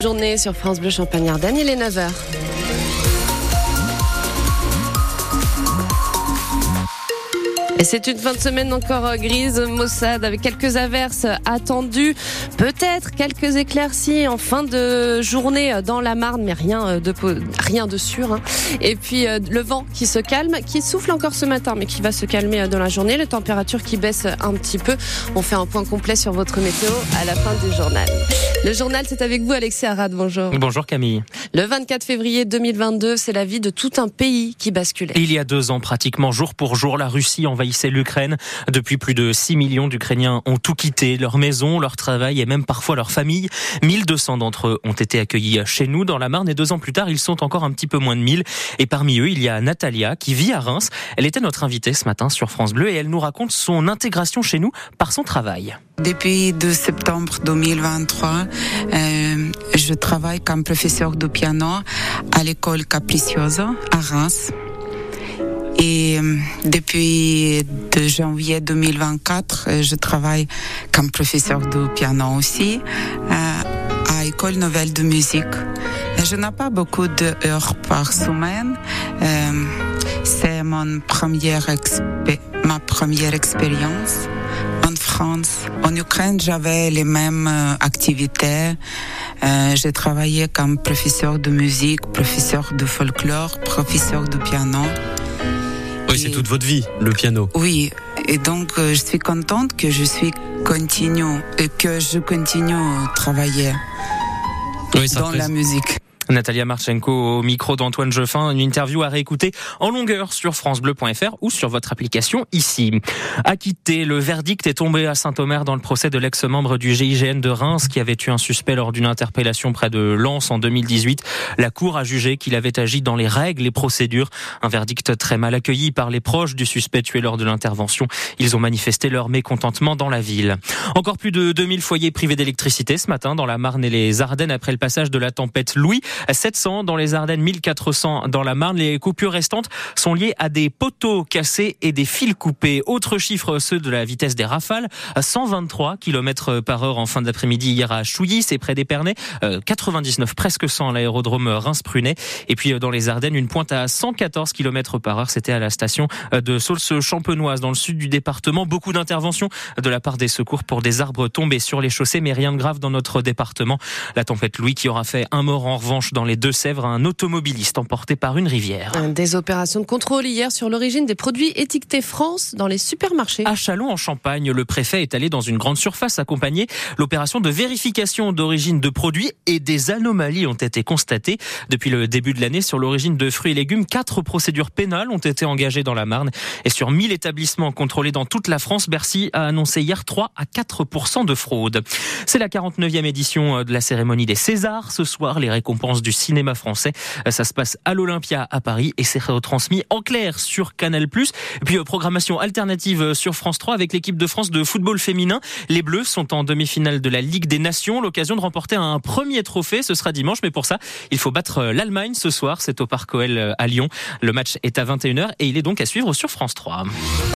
Journée sur France Bleu Champagne-Ardenne, il est 9h. C'est une fin de semaine encore euh, grise, maussade, avec quelques averses attendues, peut-être quelques éclaircies en fin de journée dans la Marne, mais rien euh, de rien de sûr. Hein. Et puis euh, le vent qui se calme, qui souffle encore ce matin, mais qui va se calmer dans la journée. Les températures qui baissent un petit peu. On fait un point complet sur votre météo à la fin du journal. Le journal, c'est avec vous, Alexis Arad. Bonjour. Bonjour Camille. Le 24 février 2022, c'est la vie de tout un pays qui basculait. Il y a deux ans, pratiquement jour pour jour, la Russie envahit c'est l'Ukraine. Depuis plus de 6 millions d'Ukrainiens ont tout quitté, leur maison, leur travail et même parfois leur famille. 1200 d'entre eux ont été accueillis chez nous dans la Marne et deux ans plus tard, ils sont encore un petit peu moins de 1000. Et parmi eux, il y a Natalia qui vit à Reims. Elle était notre invitée ce matin sur France Bleu et elle nous raconte son intégration chez nous par son travail. Depuis 2 septembre 2023, euh, je travaille comme professeur de piano à l'école Capriciosa à Reims. Et euh, depuis de janvier 2024, euh, je travaille comme professeur de piano aussi euh, à École Nouvelle de Musique. Je n'ai pas beaucoup d'heures par semaine. C'est mon première ma première expérience en France. En Ukraine, j'avais les mêmes activités. J'ai travaillé comme professeur de musique, professeur de folklore, professeur de piano. Oui, c'est toute votre vie, le piano. Oui, et donc euh, je suis contente que je suis continue et que je continue à travailler dans la musique. Natalia Marchenko au micro d'Antoine Jeffin, une interview à réécouter en longueur sur francebleu.fr ou sur votre application ici. Acquitté, le verdict est tombé à Saint-Omer dans le procès de l'ex-membre du GIGN de Reims qui avait tué un suspect lors d'une interpellation près de Lens en 2018. La Cour a jugé qu'il avait agi dans les règles et procédures. Un verdict très mal accueilli par les proches du suspect tué lors de l'intervention. Ils ont manifesté leur mécontentement dans la ville. Encore plus de 2000 foyers privés d'électricité ce matin dans la Marne et les Ardennes après le passage de la tempête Louis. 700 dans les Ardennes, 1400 dans la Marne. Les coupures restantes sont liées à des poteaux cassés et des fils coupés. Autre chiffre, ceux de la vitesse des rafales. 123 km par heure en fin d'après-midi hier à Chouilly, c'est près d'Épernay. 99, presque 100 à l'aérodrome Reims-Prunet. Et puis euh, dans les Ardennes, une pointe à 114 km par heure. C'était à la station euh, de Saulce-Champenoise dans le sud du département. Beaucoup d'interventions de la part des secours pour des arbres tombés sur les chaussées, mais rien de grave dans notre département. La tempête Louis qui aura fait un mort en revanche dans les Deux-Sèvres, un automobiliste emporté par une rivière. Des opérations de contrôle hier sur l'origine des produits étiquetés France dans les supermarchés. À Chalon, en Champagne, le préfet est allé dans une grande surface accompagner l'opération de vérification d'origine de produits et des anomalies ont été constatées. Depuis le début de l'année, sur l'origine de fruits et légumes, quatre procédures pénales ont été engagées dans la Marne et sur 1000 établissements contrôlés dans toute la France, Bercy a annoncé hier 3 à 4% de fraude. C'est la 49e édition de la cérémonie des Césars. Ce soir, les récompenses du cinéma français. Euh, ça se passe à l'Olympia à Paris et c'est retransmis en clair sur Canal+. Puis euh, programmation alternative euh, sur France 3 avec l'équipe de France de football féminin. Les Bleus sont en demi-finale de la Ligue des Nations. L'occasion de remporter un premier trophée, ce sera dimanche, mais pour ça, il faut battre l'Allemagne ce soir. C'est au Parc OL à Lyon. Le match est à 21h et il est donc à suivre sur France 3.